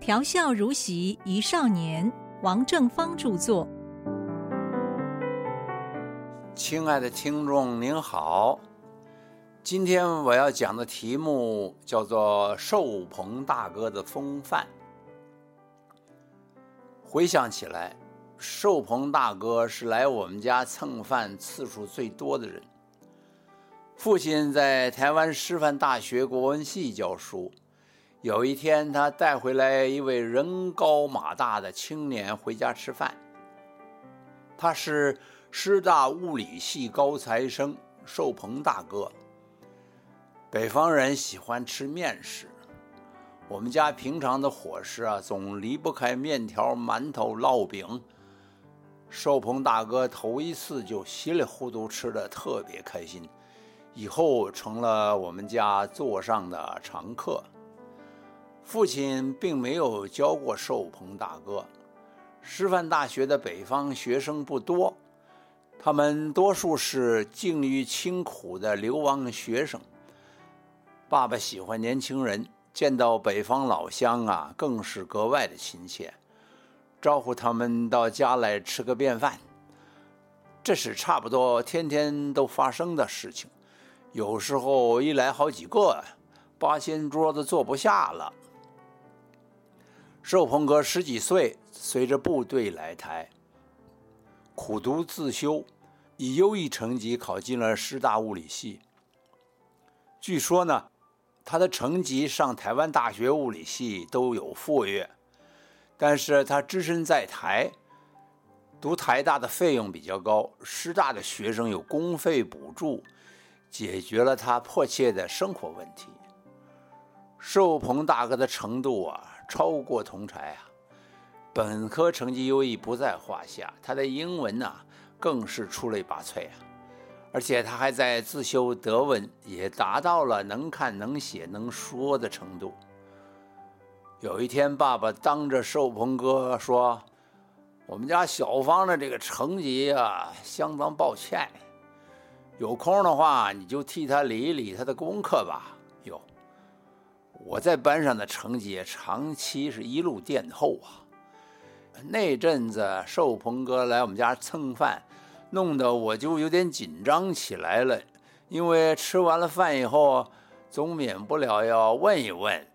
调笑如席一少年，王正芳著作。亲爱的听众您好，今天我要讲的题目叫做“寿鹏大哥的风范”。回想起来，寿鹏大哥是来我们家蹭饭次数最多的人。父亲在台湾师范大学国文系教书。有一天，他带回来一位人高马大的青年回家吃饭。他是师大物理系高材生寿鹏大哥。北方人喜欢吃面食，我们家平常的伙食啊，总离不开面条、馒头、烙饼。寿鹏大哥头一次就稀里糊涂吃的特别开心，以后成了我们家座上的常客。父亲并没有教过寿鹏大哥。师范大学的北方学生不多，他们多数是境遇清苦的流亡学生。爸爸喜欢年轻人，见到北方老乡啊，更是格外的亲切，招呼他们到家来吃个便饭。这是差不多天天都发生的事情，有时候一来好几个，八仙桌子坐不下了。寿鹏哥十几岁，随着部队来台，苦读自修，以优异成绩考进了师大物理系。据说呢，他的成绩上台湾大学物理系都有副阅，但是他只身在台，读台大的费用比较高，师大的学生有公费补助，解决了他迫切的生活问题。寿鹏大哥的程度啊！超过同才啊，本科成绩优异不在话下，他的英文呐更是出类拔萃啊，而且他还在自修德文，也达到了能看能写能说的程度。有一天，爸爸当着寿鹏哥说：“我们家小芳的这个成绩啊，相当抱歉，有空的话你就替他理理他的功课吧。”哟。我在班上的成绩长期是一路垫后啊。那阵子寿鹏哥来我们家蹭饭，弄得我就有点紧张起来了。因为吃完了饭以后，总免不了要问一问。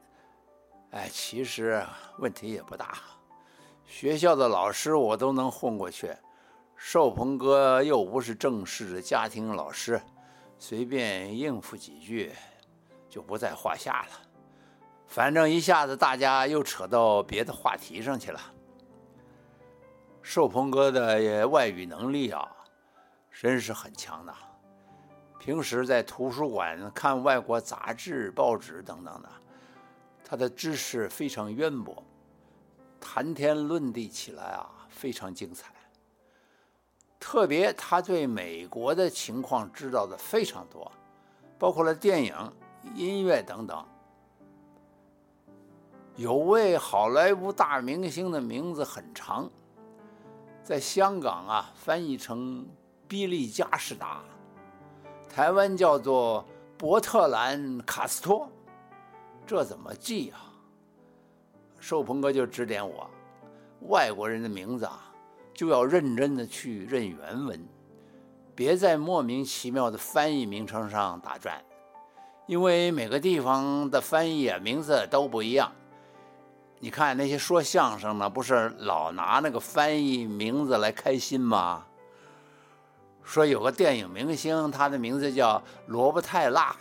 哎，其实问题也不大，学校的老师我都能混过去。寿鹏哥又不是正式的家庭老师，随便应付几句就不在话下了。反正一下子大家又扯到别的话题上去了。寿鹏哥的外语能力啊，真是很强的。平时在图书馆看外国杂志、报纸等等的，他的知识非常渊博，谈天论地起来啊非常精彩。特别他对美国的情况知道的非常多，包括了电影、音乐等等。有位好莱坞大明星的名字很长，在香港啊翻译成比利加士达，台湾叫做伯特兰卡斯托，这怎么记啊？寿鹏哥就指点我，外国人的名字啊就要认真的去认原文，别在莫名其妙的翻译名称上打转，因为每个地方的翻译啊名字都不一样。你看那些说相声的，不是老拿那个翻译名字来开心吗？说有个电影明星，他的名字叫罗伯泰拉。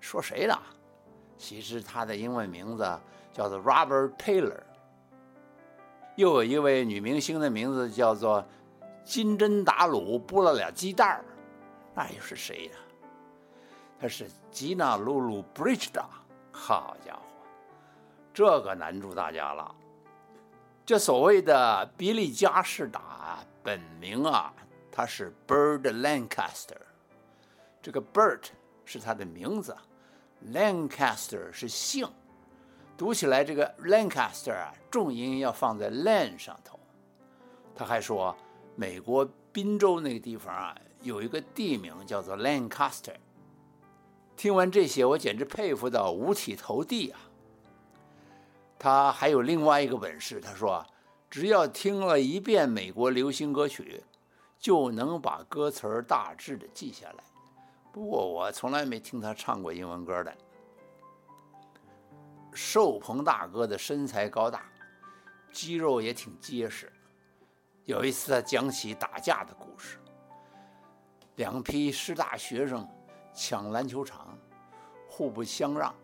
说谁呢？其实他的英文名字叫做 Robert Taylor。又有一位女明星的名字叫做金针打卤剥了俩鸡蛋儿，那又是谁呀？她是吉娜·露露·布 d 达。好家伙！这个难住大家了。这所谓的比利加士达本名啊，他是 Bird Lancaster。这个 Bird 是他的名字，Lancaster 是姓。读起来这个 Lancaster 啊，重音要放在 Lan 上头。他还说，美国宾州那个地方啊，有一个地名叫做 Lancaster。听完这些，我简直佩服到五体投地啊！他还有另外一个本事，他说，只要听了一遍美国流行歌曲，就能把歌词儿大致的记下来。不过我从来没听他唱过英文歌的。寿鹏大哥的身材高大，肌肉也挺结实。有一次他讲起打架的故事，两批师大学生抢篮球场，互不相让。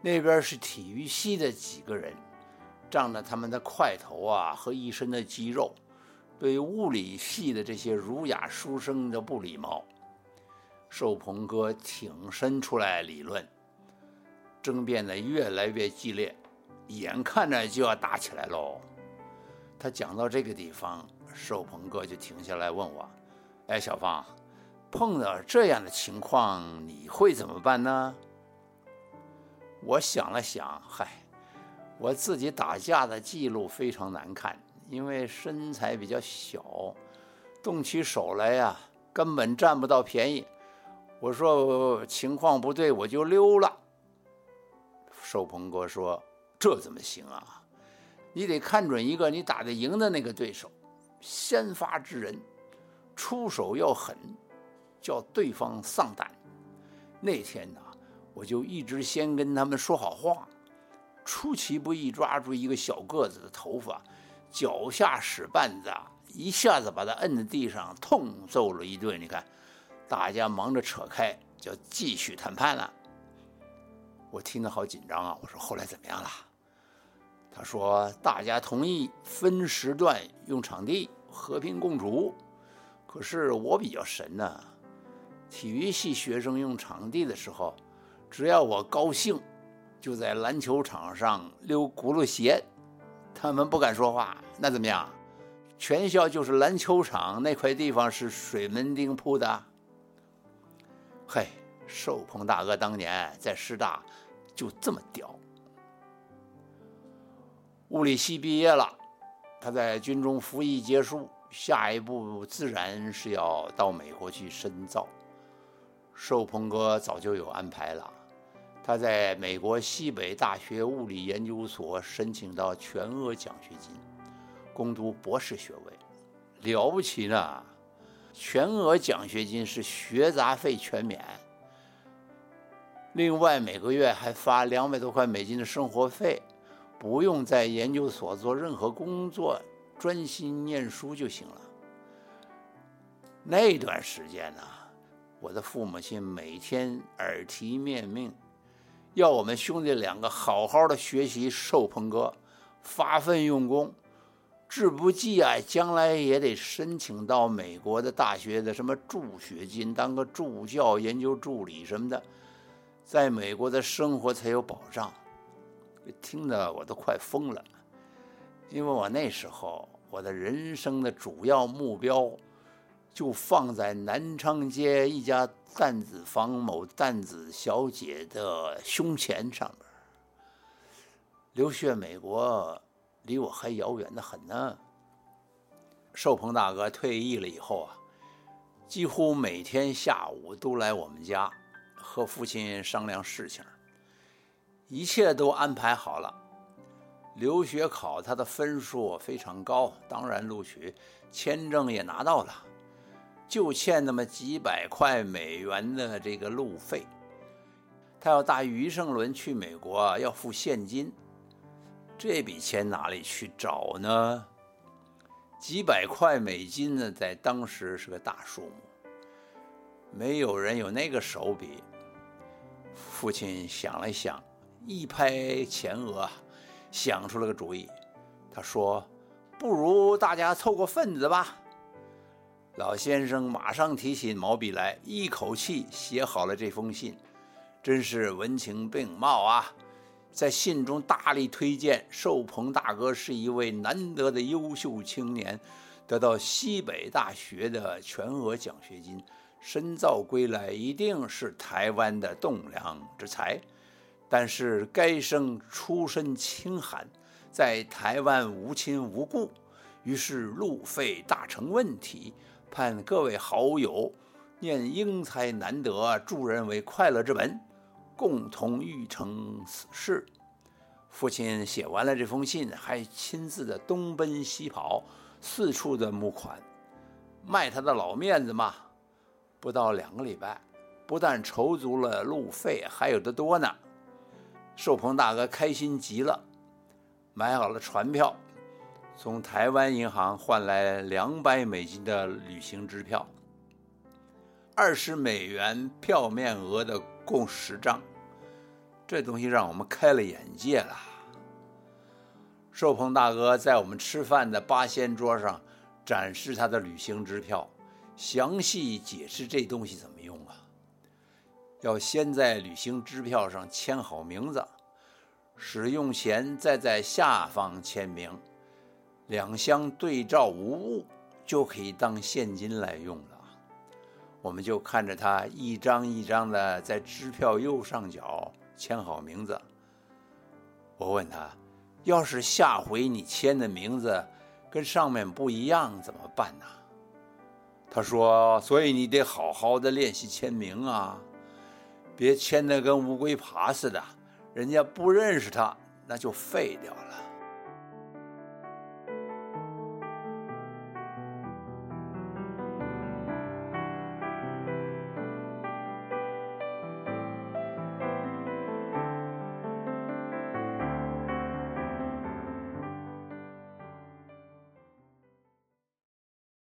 那边是体育系的几个人，仗着他们的块头啊和一身的肌肉，对物理系的这些儒雅书生的不礼貌。寿鹏哥挺身出来理论，争辩的越来越激烈，眼看着就要打起来喽。他讲到这个地方，寿鹏哥就停下来问我：“哎，小芳，碰到这样的情况，你会怎么办呢？”我想了想，嗨，我自己打架的记录非常难看，因为身材比较小，动起手来呀，根本占不到便宜。我说情况不对，我就溜了。寿鹏哥说：“这怎么行啊？你得看准一个你打得赢的那个对手，先发制人，出手要狠，叫对方丧胆。”那天呢，我就一直先跟他们说好话，出其不意抓住一个小个子的头发，脚下使绊子，一下子把他摁在地上，痛揍了一顿。你看。大家忙着扯开，就继续谈判了。我听得好紧张啊！我说后来怎么样了？他说大家同意分时段用场地，和平共处。可是我比较神呢，体育系学生用场地的时候，只要我高兴，就在篮球场上溜轱辘鞋，他们不敢说话。那怎么样？全校就是篮球场那块地方是水门汀铺的。嘿，寿鹏大哥当年在师大就这么屌。物理系毕业了，他在军中服役结束，下一步自然是要到美国去深造。寿鹏哥早就有安排了，他在美国西北大学物理研究所申请到全额奖学金，攻读博士学位，了不起呢！全额奖学金是学杂费全免，另外每个月还发两百多块美金的生活费，不用在研究所做任何工作，专心念书就行了。那段时间呢，我的父母亲每天耳提面命，要我们兄弟两个好好的学习，寿鹏哥发奋用功。志不济啊，将来也得申请到美国的大学的什么助学金，当个助教、研究助理什么的，在美国的生活才有保障。听得我都快疯了，因为我那时候我的人生的主要目标就放在南昌街一家担子房某担子小姐的胸前上面，留学美国。离我还遥远的很呢。寿鹏大哥退役了以后啊，几乎每天下午都来我们家和父亲商量事情，一切都安排好了。留学考他的分数非常高，当然录取，签证也拿到了，就欠那么几百块美元的这个路费。他要搭余胜伦去美国，要付现金。这笔钱哪里去找呢？几百块美金呢，在当时是个大数目，没有人有那个手笔。父亲想了想，一拍前额，想出了个主意。他说：“不如大家凑个份子吧。”老先生马上提起毛笔来，一口气写好了这封信，真是文情并茂啊。在信中大力推荐寿鹏大哥是一位难得的优秀青年，得到西北大学的全额奖学金，深造归来一定是台湾的栋梁之才。但是该生出身清寒，在台湾无亲无故，于是路费大成问题，盼各位好友念英才难得，助人为快乐之本。共同欲成此事，父亲写完了这封信，还亲自的东奔西跑，四处的募款，卖他的老面子嘛。不到两个礼拜，不但筹足了路费，还有的多呢。寿鹏大哥开心极了，买好了船票，从台湾银行换来两百美金的旅行支票，二十美元票面额的共十张。这东西让我们开了眼界了。寿鹏大哥在我们吃饭的八仙桌上展示他的旅行支票，详细解释这东西怎么用啊。要先在旅行支票上签好名字，使用前再在下方签名，两相对照无误，就可以当现金来用了。我们就看着他一张一张的在支票右上角签好名字。我问他，要是下回你签的名字跟上面不一样怎么办呢？他说：“所以你得好好的练习签名啊。”别签的跟乌龟爬似的，人家不认识他，那就废掉了。